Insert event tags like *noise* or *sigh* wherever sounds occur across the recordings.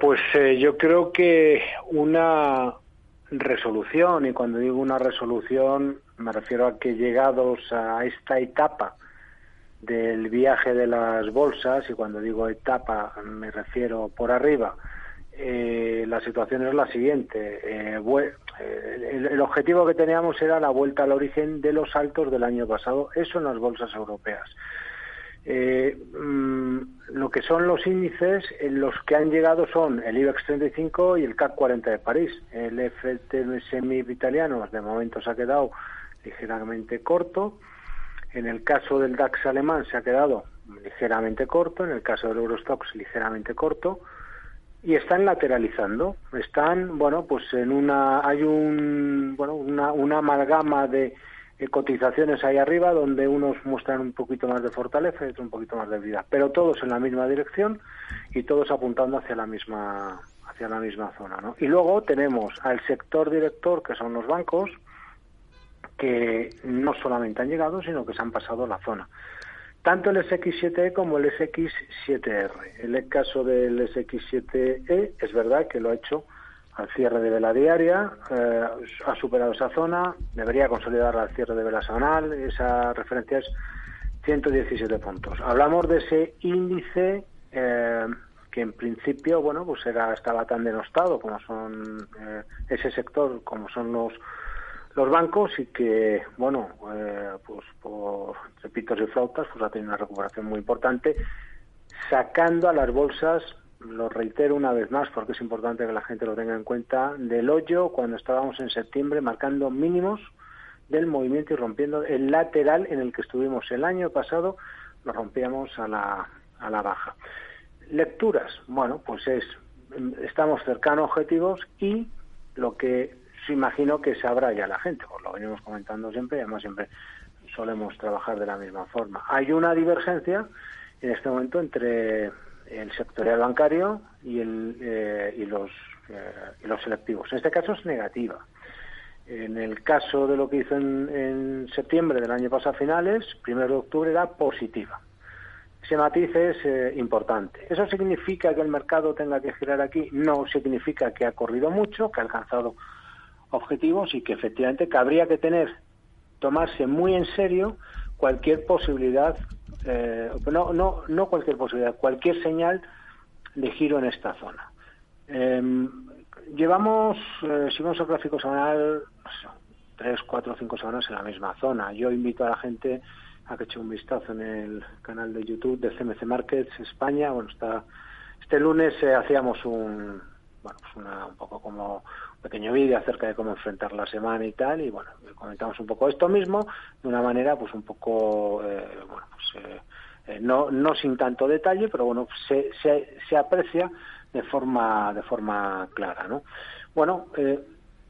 pues eh, yo creo que una resolución, y cuando digo una resolución me refiero a que llegados a esta etapa del viaje de las bolsas, y cuando digo etapa me refiero por arriba, eh, la situación es la siguiente. Eh, eh, el, objetivo que teníamos era la vuelta al origen de los altos del año pasado, eso en las bolsas europeas. Mm, lo que son los índices, los que han llegado son el IBEX 35 y el CAC 40 de París. El FTSE italiano de momento se ha quedado ligeramente corto. En el caso del DAX alemán se ha quedado ligeramente corto, en el caso del Eurostox ligeramente corto y están lateralizando. Están, bueno, pues en una hay un bueno, una amalgama de cotizaciones ahí arriba donde unos muestran un poquito más de fortaleza y otros un poquito más de vida, pero todos en la misma dirección y todos apuntando hacia la misma hacia la misma zona, ¿no? Y luego tenemos al sector director que son los bancos que no solamente han llegado, sino que se han pasado la zona. Tanto el SX7E como el SX7R. En el caso del SX7E es verdad que lo ha hecho al cierre de vela diaria, eh, ha superado esa zona, debería consolidar al cierre de vela semanal, esa referencia es 117 puntos. Hablamos de ese índice eh, que en principio, bueno, pues era, estaba tan denostado como son eh, ese sector, como son los los bancos y que, bueno, pues por repitos y flautas, pues ha tenido una recuperación muy importante, sacando a las bolsas, lo reitero una vez más porque es importante que la gente lo tenga en cuenta, del hoyo cuando estábamos en septiembre marcando mínimos del movimiento y rompiendo el lateral en el que estuvimos el año pasado, lo rompíamos a la, a la baja. Lecturas, bueno, pues es, estamos cercanos a objetivos y lo que imagino que sabrá ya la gente, pues lo venimos comentando siempre y además siempre solemos trabajar de la misma forma. Hay una divergencia en este momento entre el sectorial bancario y, el, eh, los, eh, y los selectivos. En este caso es negativa. En el caso de lo que hizo en, septiembre del año pasado finales, primero de octubre era positiva. Ese matiz es eh, importante. ¿Eso significa que el mercado tenga que girar aquí? No, significa que ha corrido mucho, que ha alcanzado objetivos y que efectivamente cabría que tener, tomarse muy en serio cualquier posibilidad, eh, no, no, no cualquier posibilidad, cualquier señal de giro en esta zona. Em, llevamos, eh, si vamos al gráfico semanal, tres, cuatro, cinco semanas en la misma zona. Yo invito a la gente a que eche un vistazo en el canal de YouTube de CMC Markets España. Bueno, está, este lunes eh, hacíamos un, bueno, pues una, un poco como pequeño vídeo acerca de cómo enfrentar la semana y tal, y bueno, comentamos un poco esto mismo de una manera pues un poco, eh, bueno, pues eh, eh, no, no sin tanto detalle, pero bueno, se, se, se aprecia de forma, de forma clara, ¿no? Bueno,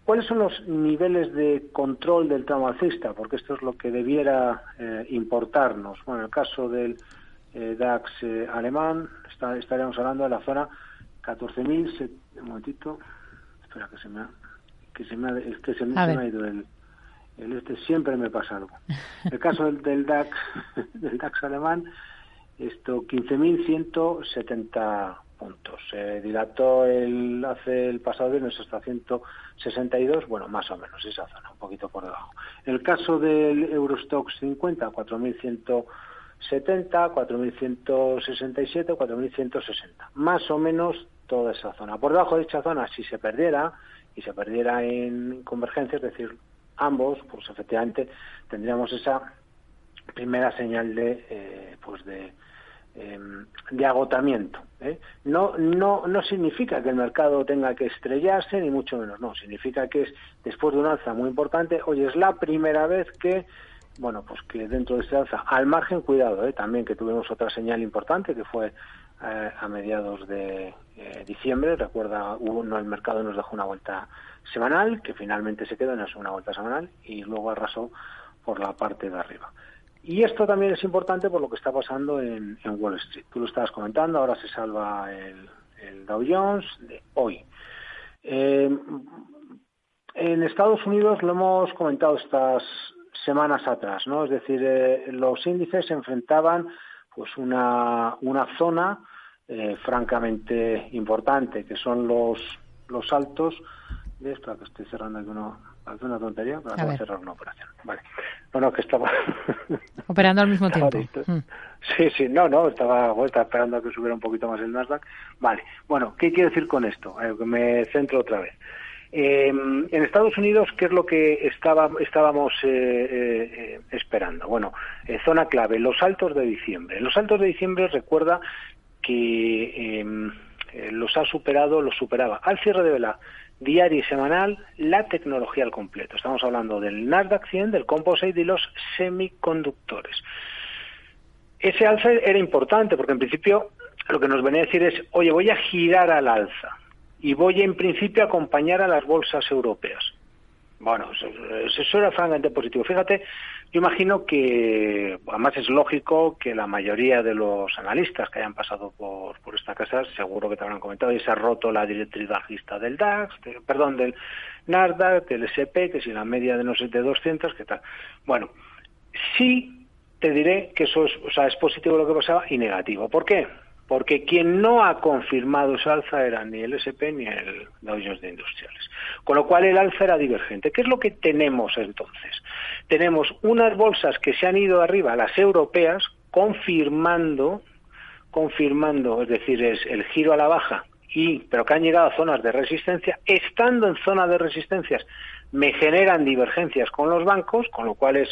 ¿cuáles son los niveles de control del tramo alcista? Porque esto es lo que debiera importarnos. Bueno, en el caso del DAX alemán, está, estaríamos hablando de la zona 14.000, un momentito, Espera, que se me ha, que se me ha, es que se, me ha ido el, el, este, siempre me pasa algo. El caso del, del DAX, *laughs* del DAX alemán, esto 15.170 puntos. Se dilató el, hace el pasado viernes hasta 162, bueno, más o menos esa zona, un poquito por debajo. El caso del Eurostox 50, 4.170, 4.167, 4.160. Más o menos toda esa zona. Por debajo de dicha zona, si se perdiera, y se perdiera en convergencia, es decir, ambos, pues efectivamente tendríamos esa primera señal de, eh, pues de, em, de agotamiento. ¿eh? No, no, no significa que el mercado tenga que estrellarse, ni mucho menos, no. Significa que es después de un alza muy importante, hoy es la primera vez que bueno, pues que dentro de ese alza, al margen, cuidado, ¿eh? también que tuvimos otra señal importante que fue eh, a mediados de eh, diciembre. Recuerda, uno, el mercado nos dejó una vuelta semanal, que finalmente se quedó en una vuelta semanal, y luego arrasó por la parte de arriba. Y esto también es importante por lo que está pasando en, Wall Street. Tú lo estabas comentando, ahora se salva el, Dow Jones de hoy. Eh, en Estados Unidos lo hemos comentado estas semanas atrás, ¿no? Es decir, los índices se enfrentaban pues una, una zona eh, francamente importante, que son los, los altos. De esto, que estoy cerrando aquí una, una tontería, de cerrar una operación. Vale. No, no, que estaba. *laughs* Operando al mismo tiempo. Mm. Sí, sí, no, no, estaba, estaba esperando a que subiera un poquito más el Nasdaq. Vale. Bueno, ¿qué quiero decir con esto? Eh, me centro otra vez. Eh, en Estados Unidos, ¿qué es lo que estábamos eh, esperando? Bueno, zona clave, los altos de diciembre. Los altos de diciembre, recuerda que em, los ha superado, los superaba al cierre de vela diario y semanal la tecnología al completo. Estamos hablando del Nasdaq 100, del Composite y los semiconductores. Ese alza era importante porque en principio lo que nos venía a decir es, oye, voy a girar al alza y voy en principio a acompañar a las bolsas europeas. Bueno, eso, era francamente positivo. Fíjate, yo imagino que, además es lógico que la mayoría de los analistas que hayan pasado por, por esta casa, seguro que te habrán comentado, y se ha roto la directriz bajista del DAX, perdón, del Nasdaq, del SP, que si la media de no sé, de 200, ¿qué tal? Bueno, sí te diré que eso es, o sea, es positivo lo que pasaba y negativo. ¿Por qué? Porque quien no ha confirmado esa alza era ni el SP ni el Dow Jones de Industriales. Con lo cual el alza era divergente. ¿Qué es lo que tenemos entonces? Tenemos unas bolsas que se han ido arriba, las europeas, confirmando, confirmando, es decir, es el giro a la baja, y, pero que han llegado a zonas de resistencia, estando en zona de resistencias, me generan divergencias con los bancos, con lo cual es,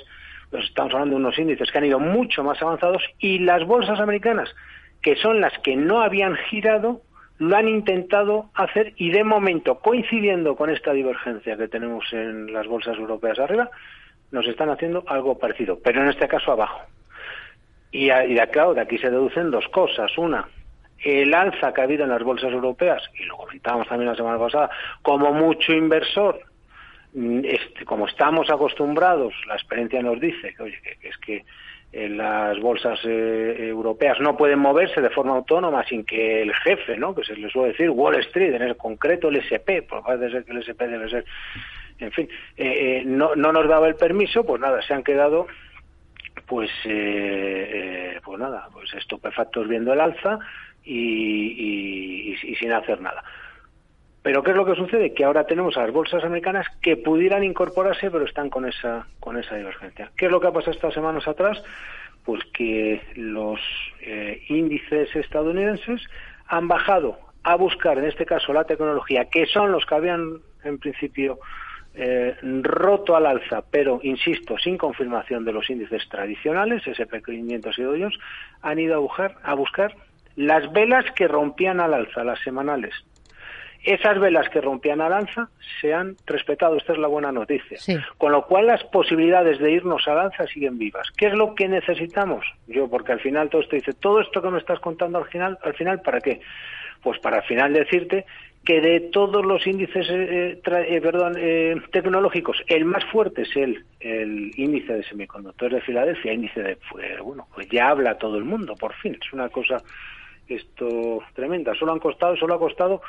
pues estamos hablando de unos índices que han ido mucho más avanzados, y las bolsas americanas que son las que no habían girado, lo han intentado hacer y de momento, coincidiendo con esta divergencia que tenemos en las bolsas europeas arriba, nos están haciendo algo parecido, pero en este caso abajo. Y, y de, claro, de aquí se deducen dos cosas. Una, el alza que ha habido en las bolsas europeas, y lo comentábamos también la semana pasada, como mucho inversor, mm, este, como estamos acostumbrados, la experiencia nos dice que, oye, que es que las bolsas eh, europeas no pueden moverse de forma autónoma sin que el jefe, ¿no? que se le suele decir Wall Street, en el concreto el SP, por parece ser que el SP debe ser, en fin, eh, eh, no, no nos daba el permiso, pues nada, se han quedado pues pues nada, pues estupefactos viendo el alza y sin hacer nada. Pero ¿qué es lo que sucede? Que ahora tenemos a las bolsas americanas que pudieran incorporarse, pero están con esa, con esa divergencia. ¿Qué es lo que ha pasado estas semanas atrás? Pues que los eh, índices estadounidenses han bajado a buscar, en este caso, la tecnología, que son los que habían, en principio, eh, roto al alza, pero, insisto, sin confirmación de los índices tradicionales, SP500 y Dow han ido a buscar, a buscar las velas que rompían al alza, las semanales, esas velas que rompían al alza se han respetado. Esta es la buena noticia. Con lo cual las posibilidades de irnos al alza siguen vivas. ¿Qué es lo que necesitamos? Yo, porque al final todo esto dice, todo esto que me estás contando al final, al final ¿para qué? Pues para al final decirte que de todos los índices eh, eh, perdón, eh, tecnológicos, el más fuerte es el, el índice de semiconductores de Filadelfia, índice de, pues, bueno, pues ya habla todo el mundo, por fin, es una cosa esto tremenda. Solo han costado, solo ha costado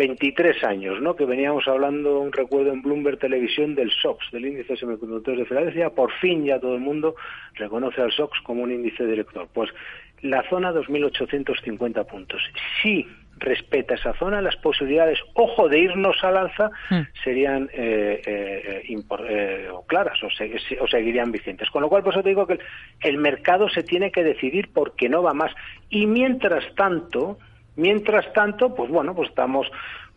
23 años, ¿no? Que veníamos hablando, un recuerdo en Bloomberg Televisión del SOX, del índice de semiconductores de Filadelfia. Por fin ya todo el mundo reconoce al SOX como un índice director. Pues la zona 2.850 puntos. Si respeta esa zona, las posibilidades, ojo, de irnos al alza hmm. serían eh, eh, eh claras o, o, seguirían vigentes. Con lo cual, por eso te digo que el mercado se tiene que decidir porque no va más. Y mientras tanto, Mientras tanto, pues bueno, pues estamos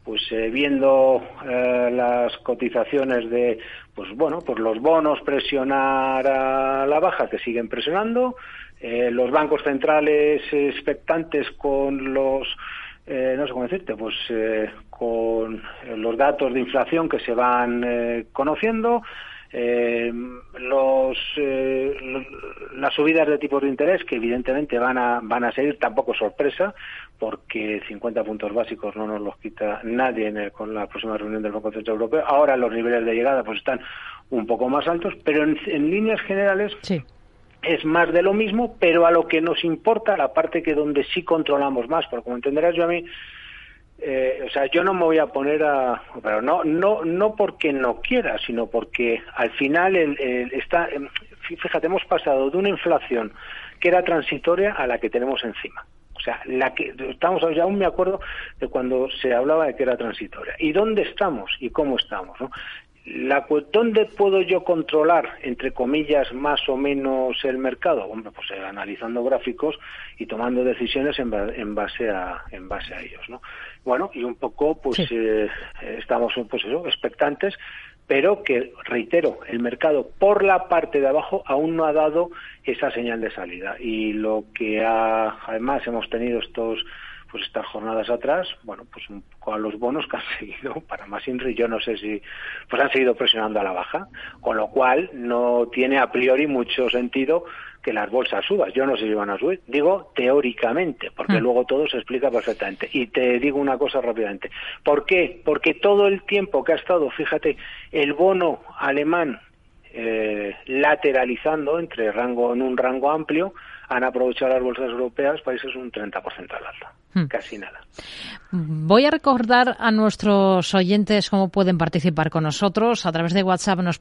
pues eh, viendo eh, las cotizaciones de pues bueno pues los bonos presionar a la baja que siguen presionando eh, los bancos centrales expectantes con los no sé cómo decirte pues con los datos de inflación que se van conociendo eh, los, eh, las subidas de tipos de interés que evidentemente van a, van a seguir, tampoco sorpresa, porque 50 puntos básicos no nos los quita nadie con la próxima reunión del Banco Central Europeo. Ahora los niveles de llegada pues están un poco más altos, pero en, líneas generales es más de lo mismo, pero a lo que nos importa, la parte que donde sí controlamos más, porque como entenderás yo a mí eh, o sea, yo no me voy a poner a, pero no, no, no porque no quiera, sino porque al final el, está, em, fíjate, hemos pasado de una inflación que era transitoria a la que tenemos encima. O sea, la que estamos ya aún me acuerdo de cuando se hablaba de que era transitoria. ¿Y dónde estamos y cómo estamos? ¿no? La, ¿Dónde puedo yo controlar, entre comillas, más o menos el mercado? Hombre, pues eh, analizando gráficos y tomando decisiones en, base a en base a ellos, ¿no? Bueno, y un poco, pues eh, estamos, pues eso, expectantes, pero que reitero, el mercado por la parte de abajo aún no ha dado esa señal de salida. Y lo que ha, además hemos tenido estos pues estas jornadas atrás, bueno, pues un poco a los bonos que han *laughs* seguido, para más Inri, yo no sé si, pues han seguido presionando a la baja, con lo cual no tiene a priori mucho sentido que las bolsas suban. Yo no sé si van a subir, digo teóricamente, porque hmm. luego todo se explica perfectamente. Y te digo una cosa rápidamente. ¿Por qué? Porque todo el tiempo que ha estado, fíjate, el bono alemán eh, lateralizando entre rango en un rango amplio, han aprovechado las bolsas europeas países un 30% al alza. Hmm. Casi nada. Voy a recordar a nuestros oyentes cómo pueden participar con nosotros. A través de WhatsApp nos